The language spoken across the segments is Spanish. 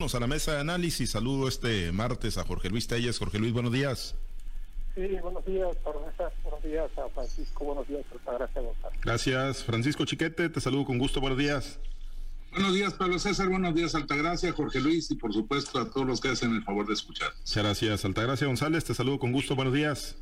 a la mesa de análisis. Saludo este martes a Jorge Luis Telles. Jorge Luis, buenos días. Sí, buenos días, Buenos días a Francisco. Buenos días, Gracias, González. Gracias, Francisco Chiquete. Te saludo con gusto. Buenos días. Buenos días, Pablo César. Buenos días, Altagracia, Jorge Luis y por supuesto a todos los que hacen el favor de escuchar. Muchas gracias, Altagracia González. Te saludo con gusto. Buenos días.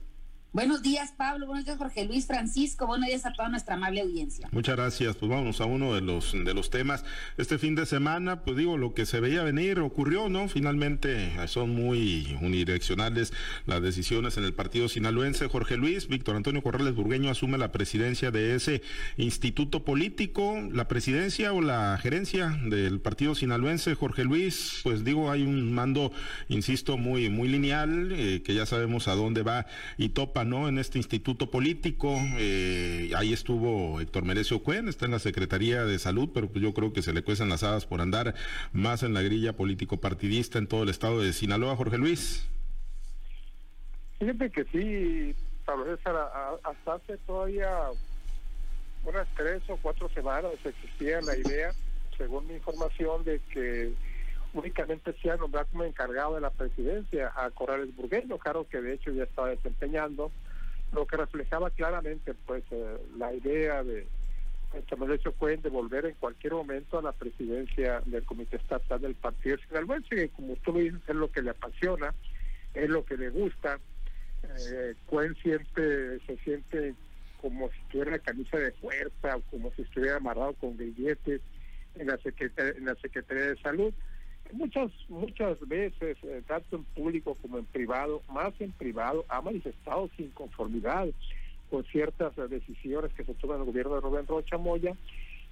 Buenos días, Pablo. Buenos días, Jorge Luis Francisco. Buenos días a toda nuestra amable audiencia. Muchas gracias. Pues vámonos a uno de los de los temas. Este fin de semana, pues digo, lo que se veía venir ocurrió, ¿no? Finalmente son muy unidireccionales las decisiones en el partido sinaloense. Jorge Luis, Víctor Antonio Corrales Burgueño asume la presidencia de ese instituto político. La presidencia o la gerencia del partido sinaloense, Jorge Luis, pues digo, hay un mando, insisto, muy, muy lineal, eh, que ya sabemos a dónde va y topa ¿no? En este instituto político, eh, ahí estuvo Héctor Merecio Cuen, está en la Secretaría de Salud, pero pues yo creo que se le cuecen las hadas por andar más en la grilla político-partidista en todo el estado de Sinaloa, Jorge Luis. Fíjate que sí, Pablo César, hasta hace todavía unas tres o cuatro semanas existía la idea, según mi información, de que únicamente se ha nombrado como encargado de la presidencia a Corrales Burgueño, claro que de hecho ya estaba desempeñando, lo que reflejaba claramente pues eh, la idea de hecho pueden devolver en cualquier momento a la presidencia del Comité Estatal del Partido Sinaloense, que como tú lo dices es lo que le apasiona, es lo que le gusta. Eh, Cuen siempre se siente como si tuviera camisa de fuerza como si estuviera amarrado con billetes en la, en la Secretaría de Salud muchas muchas veces eh, tanto en público como en privado más en privado ha manifestado su inconformidad con ciertas eh, decisiones que se toman en el gobierno de Rubén Rocha Moya.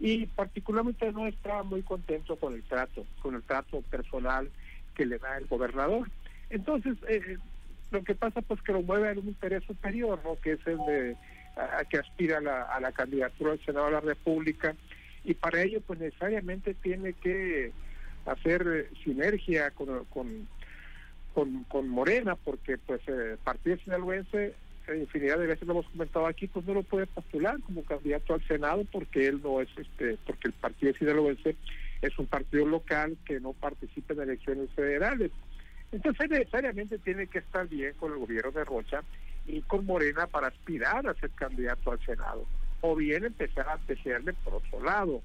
Y particularmente no está muy contento con el trato con el trato personal que le da el gobernador. Entonces eh, lo que pasa pues que lo mueve a un interés superior no que es el de a, que aspira a la, a la candidatura al Senado de la República. Y para ello pues necesariamente tiene que hacer eh, sinergia con, con, con, Morena, porque pues el eh, Partido Sinaloense, infinidad de veces lo hemos comentado aquí, pues no lo puede postular como candidato al Senado porque él no es, este porque el Partido Sinaloense es un partido local que no participa en elecciones federales. Entonces necesariamente tiene que estar bien con el gobierno de Rocha y con Morena para aspirar a ser candidato al Senado. O bien empezar a tejerle por otro lado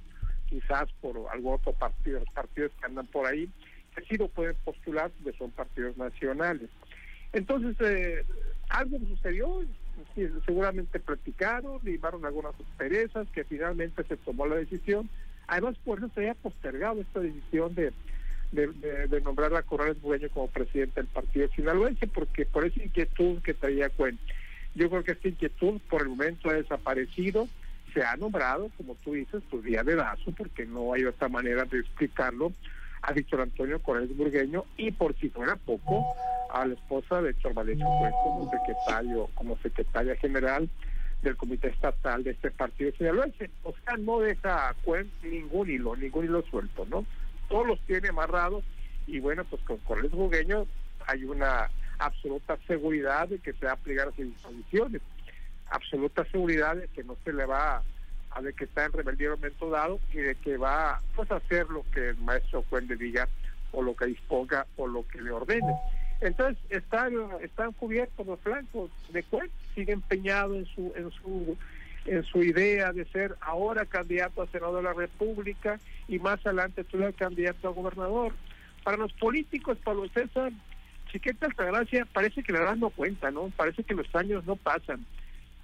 quizás por algún otro partido, partidos que andan por ahí, que sí lo pueden postular porque son partidos nacionales. Entonces, eh, algo sucedió, seguramente platicaron, llevaron algunas perezas, que finalmente se tomó la decisión. Además, por eso se había postergado esta decisión de, de, nombrar a Corrales Bueño como presidente del partido sinaloense, porque por esa inquietud que traía cuenta. Yo creo que esta inquietud por el momento ha desaparecido se ha nombrado, como tú dices, pues día de dazo, porque no hay otra manera de explicarlo, a Víctor Antonio Corrales Burgueño y por si fuera poco, a la esposa de Héctor Valerio como secretario, como secretaria general del comité estatal de este partido sinaloense. O sea, no deja ningún hilo, ningún hilo suelto, ¿no? Todos los tiene amarrados y bueno, pues con Corrales Burgueño hay una absoluta seguridad de que se va a aplicar a sus disposiciones absoluta seguridad de que no se le va a, de que está en rebeldía en un momento dado y de que va pues, a hacer lo que el maestro Juan le diga o lo que disponga o lo que le ordene. Entonces están, están cubiertos los flancos de Cuen, sigue empeñado en su, en su en su idea de ser ahora candidato a senador de la República y más adelante tú eres candidato a gobernador. Para los políticos, Pablo César, Chiqueta Altagracia, parece que la edad no cuenta, ¿no? Parece que los años no pasan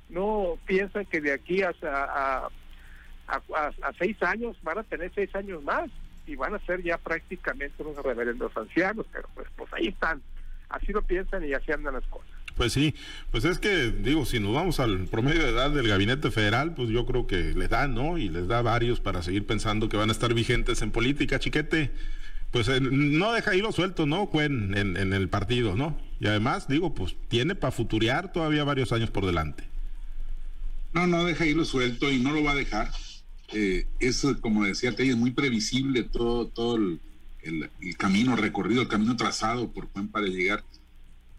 no piensan que de aquí hasta a, a, seis años van a tener seis años más y van a ser ya prácticamente unos reverendos ancianos, pero pues, pues ahí están, así lo piensan y así andan las cosas. Pues sí, pues es que, digo, si nos vamos al promedio de edad del gabinete federal, pues yo creo que les da, ¿no? Y les da varios para seguir pensando que van a estar vigentes en política, chiquete. Pues eh, no deja hilo suelto, ¿no? En, en, en el partido, ¿no? Y además, digo, pues tiene para futurear todavía varios años por delante. No, no deja irlo suelto y no lo va a dejar. Eh, es, como decía es muy previsible todo, todo el, camino recorrido, el camino trazado por Juan para llegar.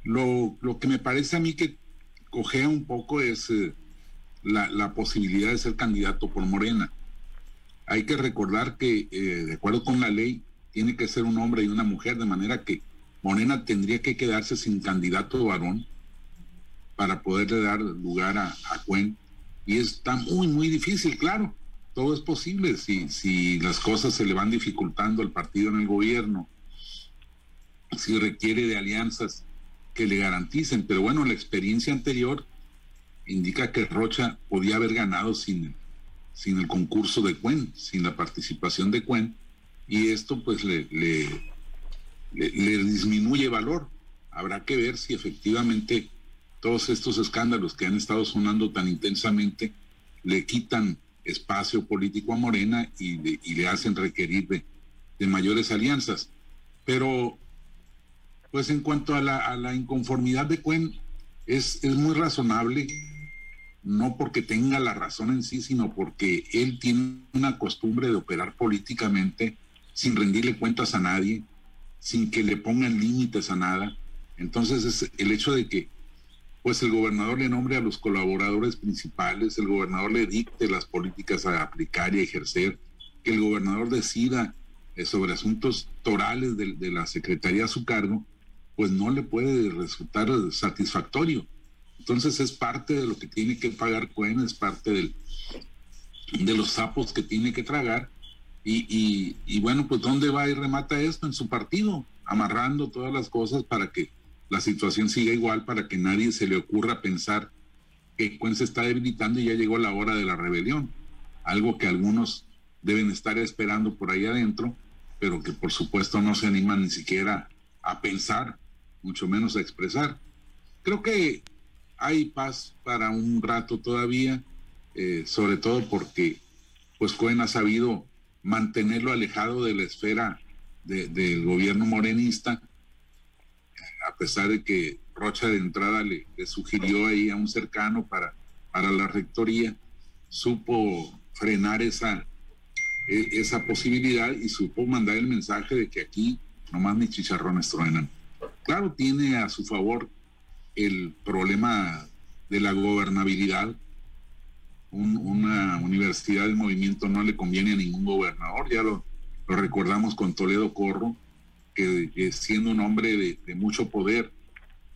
Lo, lo que me parece a mí que cogea un poco es eh, la, posibilidad de ser candidato por Morena. Hay que recordar que, eh, de acuerdo con la ley, tiene que ser un hombre y una mujer, de manera que Morena tendría que quedarse sin candidato varón para poderle dar lugar a, a Cuen. Y está muy, muy difícil, claro. Todo es posible si, si las cosas se le van dificultando al partido en el gobierno, si requiere de alianzas que le garanticen. Pero bueno, la experiencia anterior indica que Rocha podía haber ganado sin, sin el concurso de Cuen, sin la participación de Cuen, y esto pues le, le, le, disminuye valor. Habrá que ver si efectivamente todos estos escándalos que han estado sonando tan intensamente le quitan espacio político a Morena y, le hacen requerir de, mayores alianzas. Pero, pues en cuanto a la, inconformidad de Cuen, es, es muy razonable no porque tenga la razón en sí, sino porque él tiene una costumbre de operar políticamente sin rendirle cuentas a nadie, sin que le pongan límites a nada. Entonces es el hecho de que pues el gobernador le nombre a los colaboradores principales, el gobernador le dicte las políticas a aplicar y a ejercer, que el gobernador decida eh, sobre asuntos torales de, la secretaría a su cargo, pues no le puede resultar satisfactorio entonces es parte de lo que tiene que pagar Cuen, es parte de los sapos que tiene que tragar. Y, y, bueno, pues ¿dónde va y remata esto? En su partido, amarrando todas las cosas para que la situación siga igual, para que nadie se le ocurra pensar que Cuen se está debilitando y ya llegó la hora de la rebelión. Algo que algunos deben estar esperando por ahí adentro, pero que por supuesto no se animan ni siquiera a pensar, mucho menos a expresar. Creo que hay paz para un rato todavía, eh, sobre todo porque pues Cohen ha sabido mantenerlo alejado de la esfera del gobierno morenista, a pesar de que Rocha de entrada le, sugirió ahí a un cercano para, para la rectoría, supo frenar esa, e, esa posibilidad y supo mandar el mensaje de que aquí nomás ni chicharrones truenan. Claro, tiene a su favor el problema de la gobernabilidad. una universidad del movimiento no le conviene a ningún gobernador, ya lo, recordamos con Toledo Corro, que, siendo un hombre de, mucho poder,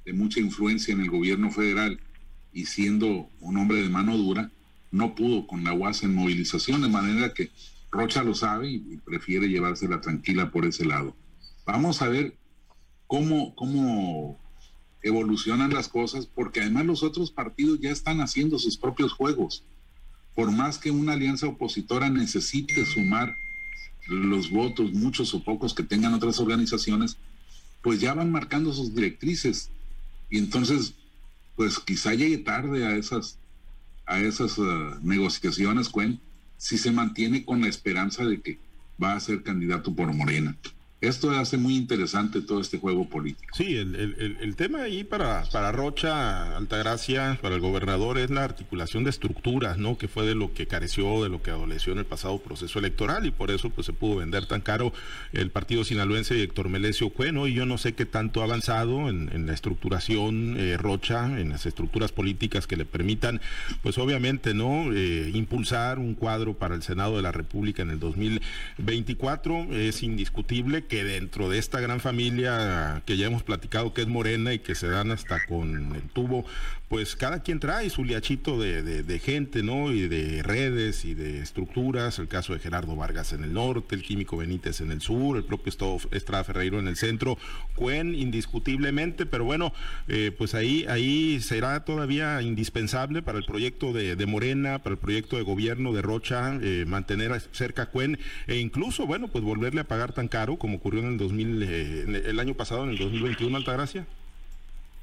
de mucha influencia en el gobierno federal y siendo un hombre de mano dura, no pudo con la UAS en movilización, de manera que Rocha lo sabe y, y prefiere llevársela tranquila por ese lado. Vamos a ver cómo, cómo evolucionan las cosas, porque además los otros partidos ya están haciendo sus propios juegos. Por más que una alianza opositora necesite sumar los votos, muchos o pocos que tengan otras organizaciones, pues ya van marcando sus directrices. Y entonces, pues quizá llegue tarde a esas, a esas uh, negociaciones, Cuen, si se mantiene con la esperanza de que va a ser candidato por Morena. Esto hace muy interesante todo este juego político. Sí, el, tema ahí para, para Rocha, Altagracia, para el gobernador es la articulación de estructuras, ¿no? Que fue de lo que careció, de lo que adoleció en el pasado proceso electoral y por eso pues se pudo vender tan caro el partido sinaloense de Héctor Melesio Cueno y yo no sé qué tanto ha avanzado en, en la estructuración eh, Rocha, en las estructuras políticas que le permitan, pues obviamente, ¿no? Eh, impulsar un cuadro para el Senado de la República en el 2024 es indiscutible que dentro de esta gran familia que ya hemos platicado que es morena y que se dan hasta con el tubo, pues cada quien trae su liachito de, gente, ¿no? Y de redes y de estructuras, el caso de Gerardo Vargas en el norte, el Químico Benítez en el sur, el propio Estrada Ferreiro en el centro, Cuen indiscutiblemente, pero bueno, eh, pues ahí, ahí será todavía indispensable para el proyecto de, Morena, para el proyecto de gobierno de Rocha, eh, mantener cerca a Cuen e incluso, bueno, pues volverle a pagar tan caro como ocurrió en el 2000, eh, el año pasado, en el 2021, Altagracia.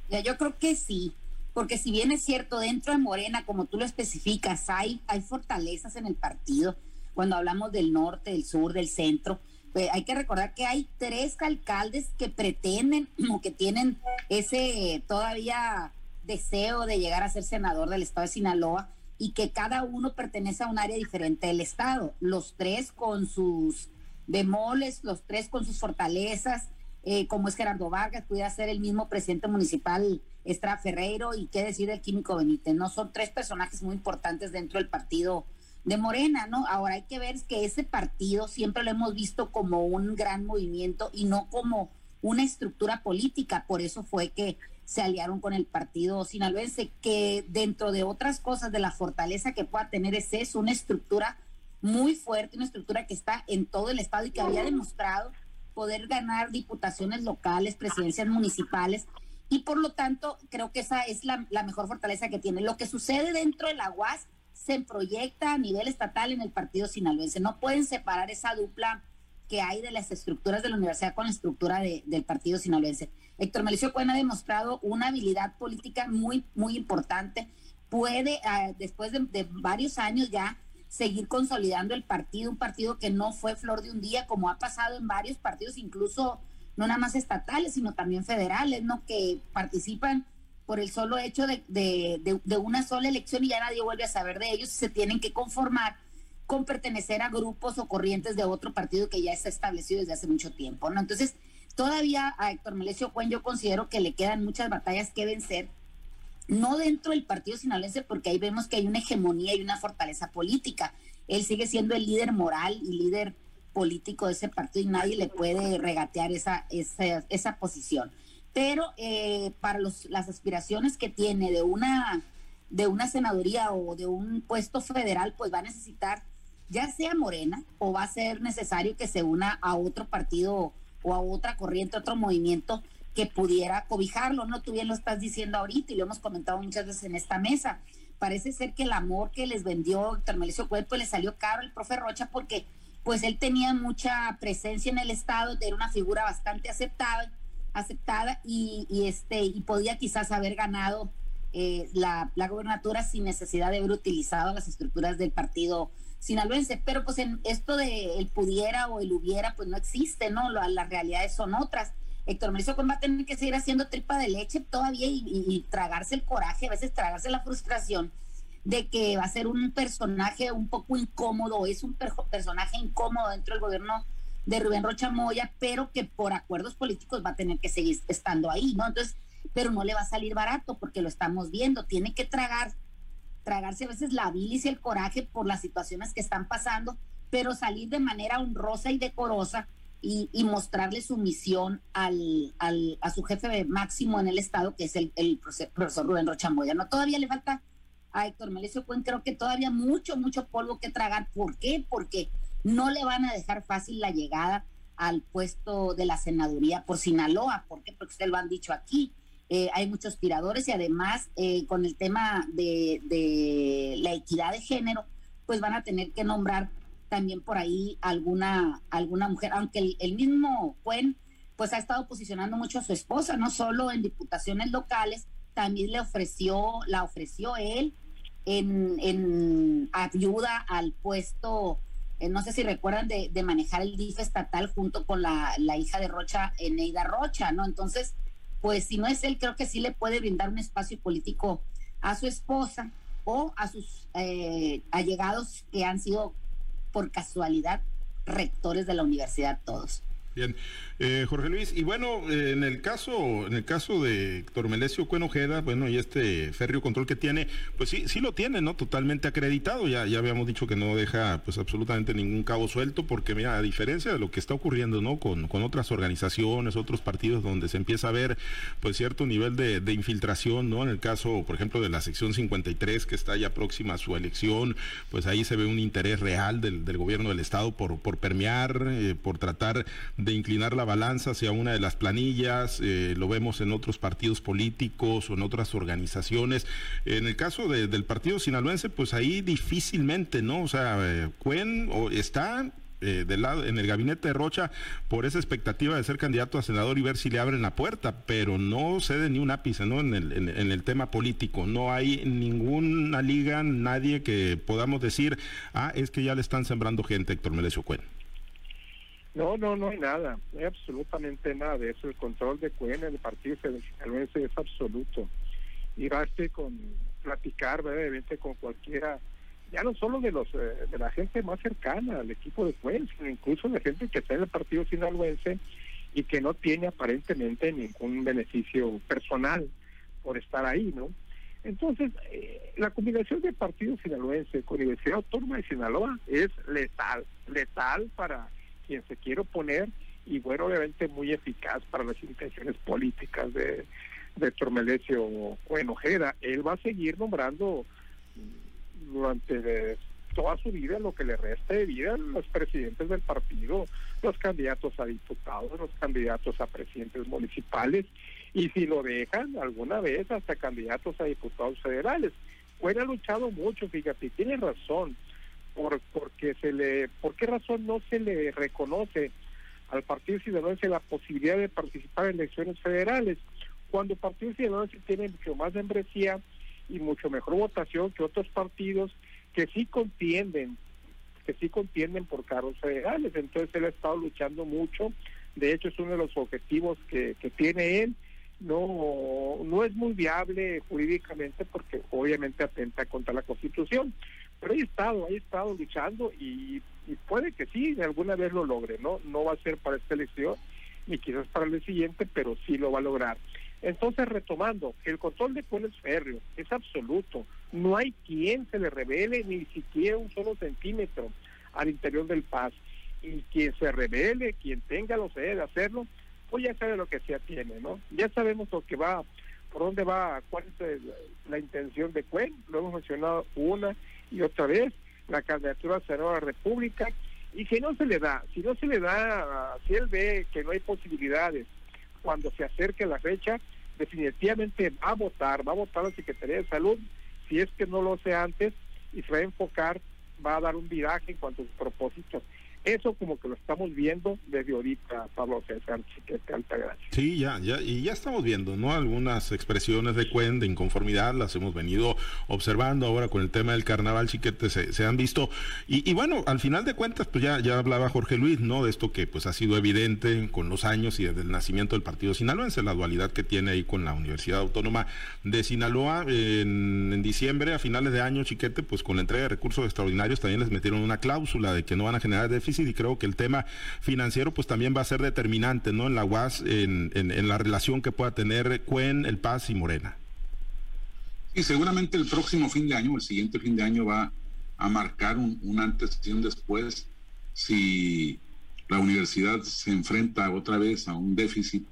Ya, yo creo que sí porque si bien es cierto, dentro de Morena, como tú lo especificas, hay, hay fortalezas en el partido, cuando hablamos del norte, del sur, del centro, pues hay que recordar que hay tres alcaldes que pretenden o que tienen ese todavía deseo de llegar a ser senador del estado de Sinaloa y que cada uno pertenece a un área diferente del estado, los tres con sus bemoles, los tres con sus fortalezas, eh, como es Gerardo Vargas, pudiera ser el mismo presidente municipal Estrada Ferreiro y qué decir del Químico Benítez. No son tres personajes muy importantes dentro del partido de Morena, ¿no? Ahora hay que ver que ese partido siempre lo hemos visto como un gran movimiento y no como una estructura política, por eso fue que se aliaron con el partido sinaloense, que dentro de otras cosas de la fortaleza que pueda tener es una estructura muy fuerte, una estructura que está en todo el estado y que había demostrado poder ganar diputaciones locales, presidencias municipales, y por lo tanto creo que esa es la, la mejor fortaleza que tiene. Lo que sucede dentro de la UAS se proyecta a nivel estatal en el partido sinaloense. No pueden separar esa dupla que hay de las estructuras de la universidad con la estructura del partido sinaloense. Héctor Melicio Cuen ha demostrado una habilidad política muy, muy importante. Puede, ah, después de, varios años ya, seguir consolidando el partido, un partido que no fue flor de un día, como ha pasado en varios partidos, incluso no nada más estatales, sino también federales, ¿no? Que participan por el solo hecho de, de una sola elección y ya nadie vuelve a saber de ellos, se tienen que conformar con pertenecer a grupos o corrientes de otro partido que ya está establecido desde hace mucho tiempo, ¿no? Entonces, todavía a Héctor Melesio Cuen yo considero que le quedan muchas batallas que vencer, no dentro del partido sinaloense, porque ahí vemos que hay una hegemonía y una fortaleza política. Él sigue siendo el líder moral y líder político de ese partido y nadie le puede regatear esa, esa, esa posición. Pero eh, para los, las aspiraciones que tiene de una, de una senaduría o de un puesto federal, pues va a necesitar ya sea Morena o va a ser necesario que se una a otro partido o a otra corriente, otro movimiento que pudiera cobijarlo, ¿no? Tú bien lo estás diciendo ahorita y lo hemos comentado muchas veces en esta mesa. Parece ser que el amor que les vendió Héctor Melicio Cuerpo le salió caro el profe Rocha porque pues él tenía mucha presencia en el Estado, era una figura bastante aceptada, aceptada y, este, y podía quizás haber ganado eh, la, la gobernatura sin necesidad de haber utilizado las estructuras del partido sinaloense, pero pues en esto de el pudiera o el hubiera, pues no existe, ¿no? las realidades son otras. Héctor Mauricio va a tener que seguir haciendo tripa de leche todavía y, tragarse el coraje, a veces tragarse la frustración de que va a ser un personaje un poco incómodo, es un personaje incómodo dentro del gobierno de Rubén Rocha Moya, pero que por acuerdos políticos va a tener que seguir estando ahí, ¿no? Entonces, pero no le va a salir barato porque lo estamos viendo, tiene que tragar tragarse a veces la bilis y el coraje por las situaciones que están pasando, pero salir de manera honrosa y decorosa y, mostrarle su misión al, al, a su jefe máximo en el Estado, que es el, profesor Rubén Rochamboya. No, todavía le falta a Héctor Melesio Cuen, creo que todavía mucho, mucho polvo que tragar. ¿Por qué? Porque no le van a dejar fácil la llegada al puesto de la senaduría por Sinaloa. ¿Por qué? Porque ustedes lo han dicho aquí. Eh, hay muchos tiradores y además eh, con el tema de, la equidad de género, pues van a tener que nombrar también por ahí alguna, alguna mujer, aunque el, mismo Cuen pues ha estado posicionando mucho a su esposa, no solo en diputaciones locales, también le ofreció, la ofreció él en, ayuda al puesto, eh, no sé si recuerdan, de, manejar el DIF estatal junto con la, la hija de Rocha, Eneida Rocha, ¿no? Entonces, pues si no es él, creo que sí le puede brindar un espacio político a su esposa o a sus eh, allegados que han sido por casualidad rectores de la universidad todos. Bien, eh, Jorge Luis, y bueno, eh, en el caso, en el caso de Héctor Melesio Cuenojeda, bueno, y este férreo control que tiene, pues sí, sí lo tiene, ¿no? Totalmente acreditado, ya, ya habíamos dicho que no deja pues absolutamente ningún cabo suelto, porque mira, a diferencia de lo que está ocurriendo, ¿no? Con, con otras organizaciones, otros partidos donde se empieza a ver pues cierto nivel de, de infiltración, ¿no? En el caso, por ejemplo, de la sección 53, que está ya próxima a su elección, pues ahí se ve un interés real del, del gobierno del Estado por, por permear, eh, por tratar de inclinar la balanza hacia una de las planillas, eh, lo vemos en otros partidos políticos o en otras organizaciones. En el caso del partido sinaloense, pues ahí difícilmente, ¿no? O sea, eh, Cuen o está eh, del lado en el gabinete de Rocha por esa expectativa de ser candidato a senador y ver si le abren la puerta, pero no cede ni un ápice ¿no? En, el, en, el tema político. No hay ninguna liga, nadie que podamos decir, ah, es que ya le están sembrando gente Héctor Melesio Cuen. No, no, no hay nada, no hay absolutamente nada de eso. El control de Cuen en el partido sinaloense es absoluto. Y baste con platicar brevemente con cualquiera, ya no solo de los eh, de la gente más cercana al equipo de Cuen, sino incluso de gente que está en el partido sinaloense y que no tiene aparentemente ningún beneficio personal por estar ahí, ¿no? Entonces, eh, la combinación de partido sinaloense con Universidad Autónoma de Sinaloa es letal, letal para quien se quiere oponer y bueno, obviamente muy eficaz para las intenciones políticas de, de Tormelesio o Enojeda. Él va a seguir nombrando durante toda su vida, lo que le resta de vida, los presidentes del partido, los candidatos a diputados, los candidatos a presidentes municipales, y si lo dejan alguna vez, hasta candidatos a diputados federales. Cuen ha luchado mucho, fíjate, tiene razón, por, porque se le, ¿por qué razón no se le reconoce al Partido Ciudadano la posibilidad de participar en elecciones federales? Cuando el Partido Ciudadano tiene mucho más membresía y mucho mejor votación que otros partidos que sí contienden, que sí contienden por cargos federales. Entonces él ha estado luchando mucho. De hecho, es uno de los objetivos que, que tiene él. No, no es muy viable jurídicamente porque obviamente atenta contra la Constitución. Pero ha estado, ha estado luchando y, puede que sí, alguna vez lo logre, ¿no? No va a ser para esta elección ni quizás para el siguiente, pero sí lo va a lograr. Entonces, retomando, el control de es férreo es absoluto. No hay quien se le revele ni siquiera un solo centímetro al interior del paz. Y quien se revele, quien tenga los de hacerlo, pues ya sabe lo que se atiene, ¿no? Ya sabemos lo que va, por dónde va, cuál es la intención de Cuen, lo hemos mencionado una y otra vez, la candidatura a la República, y que no se le da, si no se le da, si él ve que no hay posibilidades cuando se acerque la fecha, definitivamente va a votar, va a votar la Secretaría de Salud, si es que no lo hace antes, y se va a enfocar, va a dar un viraje en cuanto a sus propósitos. Eso como que lo estamos viendo desde ahorita, Pablo César Chiquete Altagracia. Sí, ya, ya, y ya estamos viendo, ¿no? Algunas expresiones de Cuen, de inconformidad, las hemos venido observando ahora con el tema del carnaval, Chiquete, se, han visto. Y, y, bueno, al final de cuentas, pues ya, ya hablaba Jorge Luis, ¿no? De esto que pues ha sido evidente con los años y desde el nacimiento del partido sinaloense, la dualidad que tiene ahí con la Universidad Autónoma de Sinaloa. En diciembre, a finales de año, Chiquete, pues con la entrega de recursos extraordinarios también les metieron una cláusula de que no van a generar déficit y creo que el tema financiero pues también va a ser determinante, ¿no? En la UAS, en, en, la relación que pueda tener Cuen, El Paz y Morena. Y seguramente el próximo fin de año, el siguiente fin de año va a marcar un, un antes y un después si la universidad se enfrenta otra vez a un déficit,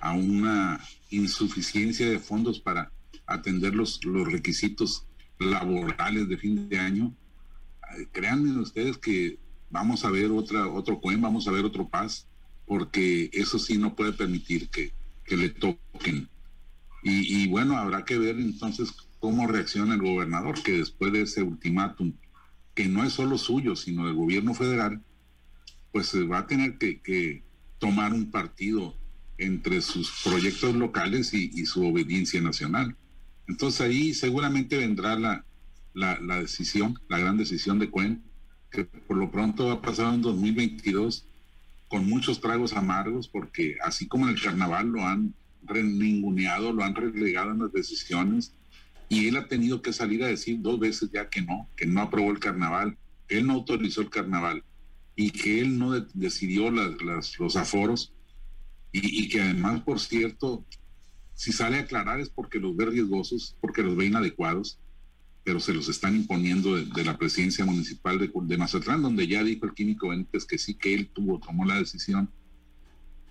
a una insuficiencia de fondos para atender los, los requisitos laborales de fin de año. Créanme ustedes que vamos a ver otra, otro Cuen, vamos a ver otro Paz, porque eso sí no puede permitir que, que le toquen. Y, bueno, habrá que ver entonces cómo reacciona el gobernador, que después de ese ultimátum, que no es solo suyo, sino del gobierno federal, pues va a tener que, tomar un partido entre sus proyectos locales y, y, su obediencia nacional. Entonces ahí seguramente vendrá la, la, la decisión, la gran decisión de Cuen, por lo pronto ha pasado en 2022 con muchos tragos amargos, porque así como en el carnaval lo han ninguneado, lo han relegado en las decisiones, y él ha tenido que salir a decir dos veces ya que no, que no aprobó el carnaval, él no autorizó el carnaval y que él no de decidió los aforos y, y, que además, por cierto, si sale a aclarar es porque los ve riesgosos, porque los ve inadecuados pero se los están imponiendo de, la presidencia municipal de, de, Mazatlán, donde ya dijo el químico Benítez que sí que él tuvo, tomó la decisión.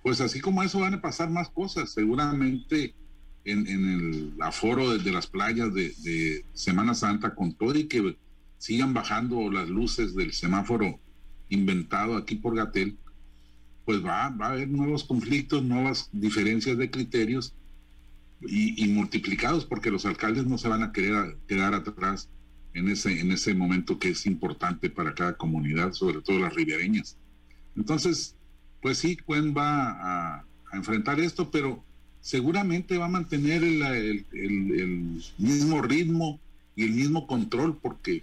Pues así como eso van a pasar más cosas, seguramente en, el aforo de, las playas de, Semana Santa, con todo y que sigan bajando las luces del semáforo inventado aquí por Gatel, pues va, va a haber nuevos conflictos, nuevas diferencias de criterios y, multiplicados porque los alcaldes no se van a querer quedar atrás en ese, en ese momento que es importante para cada comunidad, sobre todo las ribereñas. Entonces, pues sí, Cuen va a, enfrentar esto, pero seguramente va a mantener el, el, el, mismo ritmo y el mismo control, porque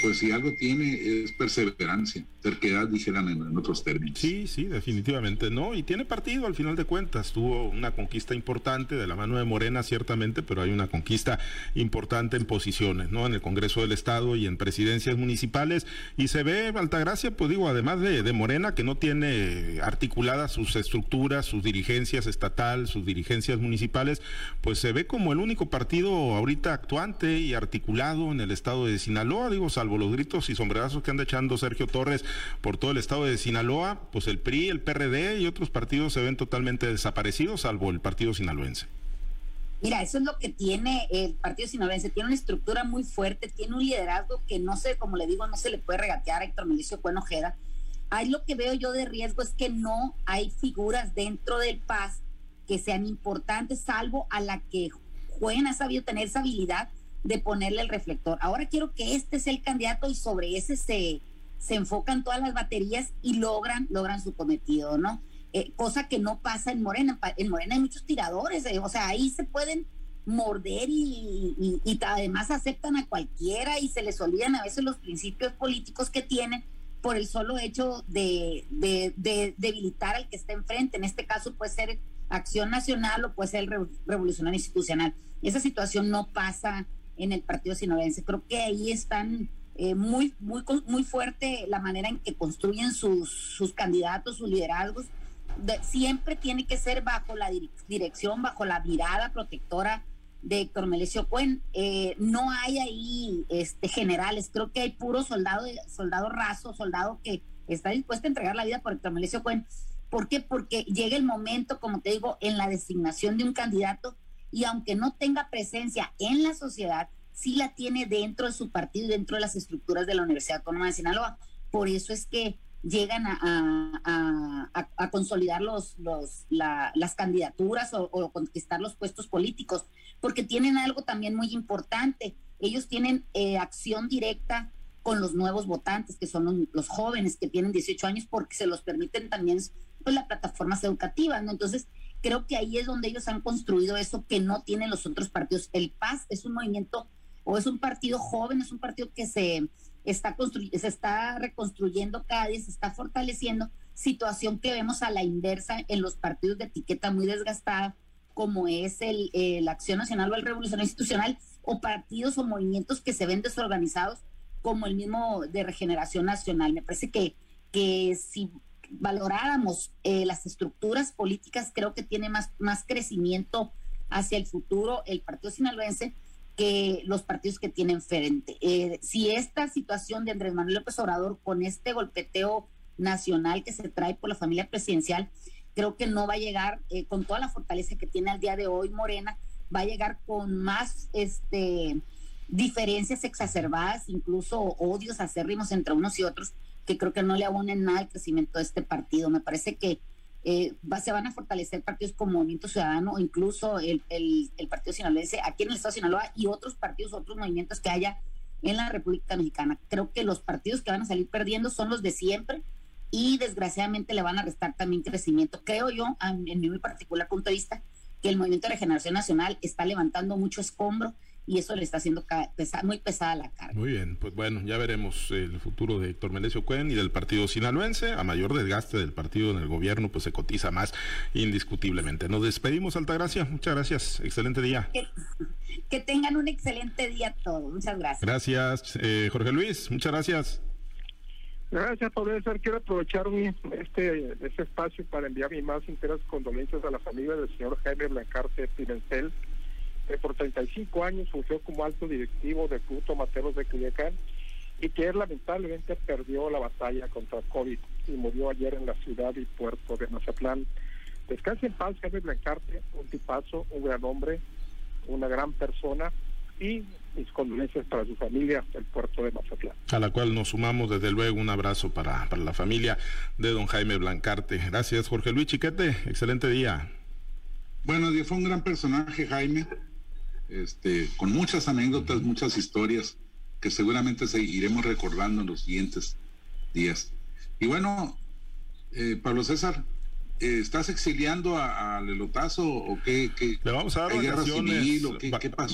pues si algo tiene es perseverancia, terquedad, dijeran en, otros términos. Sí, sí, definitivamente, ¿no? Y tiene partido al final de cuentas. Tuvo una conquista importante de la mano de Morena, ciertamente, pero hay una conquista importante en posiciones, ¿no? En el Congreso del Estado y en presidencias municipales. Y se ve, Altagracia, pues digo, además de, de Morena, que no tiene articuladas sus estructuras, sus dirigencias estatal, sus dirigencias municipales, pues se ve como el único partido ahorita actuante y articulado en el estado de Sinaloa, digo, salvo los gritos y sombrerazos que anda echando Sergio Torres por todo el estado de Sinaloa, pues el PRI, el PRD y otros partidos se ven totalmente desaparecidos, salvo el partido sinaloense. Mira, eso es lo que tiene el partido sinaloense, tiene una estructura muy fuerte, tiene un liderazgo que no sé, como le digo, no se le puede regatear a Héctor Milicio Cuenojeda. Ahí lo que veo yo de riesgo es que no hay figuras dentro del PAS que sean importantes, salvo a la que Juan ha sabido tener esa habilidad de ponerle el reflector. Ahora quiero que este sea el candidato y sobre ese se, se enfocan todas las baterías y logran, logran su cometido, ¿no? Eh, cosa que no pasa en Morena. En Morena hay muchos tiradores, eh, o sea, ahí se pueden morder y, además aceptan a cualquiera y se les olvidan a veces los principios políticos que tienen por el solo hecho de, de, de debilitar al que está enfrente. En este caso puede ser Acción Nacional o puede ser el Revolucionario Institucional. Esa situación no pasa en el partido sinovense. Creo que ahí están eh, muy, muy, muy fuerte la manera en que construyen sus, sus candidatos, sus liderazgos. siempre tiene que ser bajo la dirección, bajo la mirada protectora de Héctor Melesio Cuen. Eh, no hay ahí este, generales, creo que hay puro soldado, soldado raso, soldado que está dispuesto a entregar la vida por Héctor Melesio Cuen. ¿Por qué? Porque llega el momento, como te digo, en la designación de un candidato y aunque no tenga presencia en la sociedad, sí la tiene dentro de su partido dentro de las estructuras de la Universidad Autónoma de Sinaloa. Por eso es que llegan a, consolidar los, las candidaturas o, conquistar los puestos políticos, porque tienen algo también muy importante. Ellos tienen eh, acción directa con los nuevos votantes, que son los, jóvenes que tienen 18 años, porque se los permiten también pues, las plataformas educativas, ¿no? Entonces, Creo que ahí es donde ellos han construido eso que no tienen los otros partidos. El PAS es un movimiento o es un partido joven, es un partido que se está, se está reconstruyendo cada día, se está fortaleciendo, situación que vemos a la inversa en los partidos de etiqueta muy desgastada, como es el, la Acción Nacional o el Revolución Institucional, o partidos o movimientos que se ven desorganizados, como el mismo de Regeneración Nacional. Me parece que, que si valoráramos eh, las estructuras políticas, creo que tiene más, más crecimiento hacia el futuro el partido sinaloense que los partidos que tienen frente. Eh, si esta situación de Andrés Manuel López Obrador con este golpeteo nacional que se trae por la familia presidencial, creo que no va a llegar eh, con toda la fortaleza que tiene al día de hoy Morena, va a llegar con más este diferencias exacerbadas, incluso odios acérrimos entre unos y otros, que creo que no le abonen nada al crecimiento de este partido. Me parece que eh, se van a fortalecer partidos como Movimiento Ciudadano incluso el, el, Partido Sinaloense aquí en el Estado de Sinaloa y otros partidos, otros movimientos que haya en la República Mexicana. Creo que los partidos que van a salir perdiendo son los de siempre y desgraciadamente le van a restar también crecimiento. Creo yo, en mi muy particular punto de vista, que el Movimiento de Regeneración Nacional está levantando mucho escombro y eso le está haciendo muy pesada la carga. Muy bien, pues bueno, ya veremos el futuro de Héctor Melesio Cuen y del partido sinaloense. A mayor desgaste del partido en el gobierno, pues se cotiza más indiscutiblemente. Nos despedimos, Altagracia. Muchas gracias. Excelente día. Que, tengan un excelente día todos. Muchas gracias. Gracias, eh, Jorge Luis. Muchas gracias. Gracias, profesor. Quiero aprovechar este, este espacio para enviar mis más sinceras condolencias a la familia del señor Jaime Blancarte Pimentel por 35 años fungió como alto directivo de Fruto Materos de Culiacán y que él lamentablemente perdió la batalla contra COVID y murió ayer en la ciudad y puerto de Mazatlán. Descanse en paz, Jaime Blancarte, un tipazo, un gran hombre, una gran persona y mis condolencias para su familia del puerto de Mazatlán. A la cual nos sumamos desde luego un abrazo para, para la familia de don Jaime Blancarte. Gracias Jorge Luis Chiquete, excelente día. Bueno, fue un gran personaje Jaime, este, con muchas anécdotas, muchas historias que seguramente seguiremos recordando en los siguientes días. Y bueno, eh, Pablo César, ¿estás exiliando al elotazo o qué? le vamos a dar vacaciones,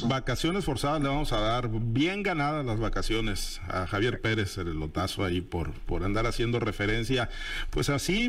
Vacaciones forzadas le vamos a dar, bien ganadas las vacaciones a Javier Pérez, el elotazo ahí por, por andar haciendo referencia, pues así,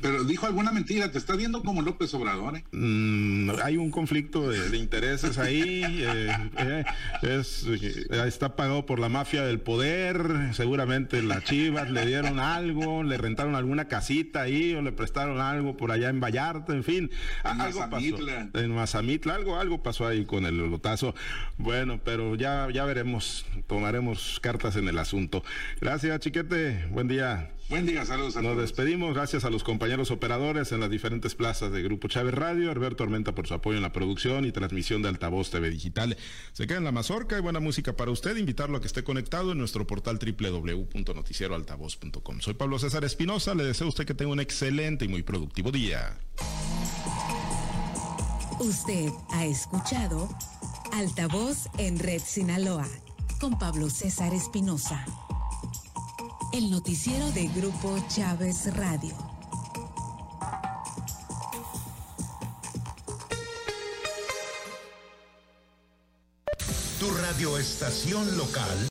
pero, dijo alguna mentira, te está viendo como López Obrador, ¿eh? mm, hay un conflicto de, intereses ahí, eh, es, está pagado por la mafia del poder, seguramente las chivas le dieron algo, le rentaron alguna casita ahí o le prestaron algo por allá en Vallarta, en fin, en algo Mazamitla. pasó. En Mazamitla, algo, algo pasó ahí con el lotazo. Bueno, pero ya, ya veremos, tomaremos cartas en el asunto. Gracias, chiquete, buen día. Buen día, saludos a Nos despedimos, gracias a los compañeros operadores en las diferentes plazas de Grupo Chávez Radio, Alberto Tormenta por su apoyo en la producción y transmisión de Altavoz TV Digital. Se queda en la mazorca y buena música para usted, invitarlo a que esté conectado en nuestro portal www.noticieroaltavoz.com. Soy Pablo César Espinosa, le deseo a usted que tenga un excelente y muy productivo día. Usted ha escuchado Altavoz en Red Sinaloa con Pablo César Espinosa el noticiero de Grupo Chávez Radio. Tu radioestación local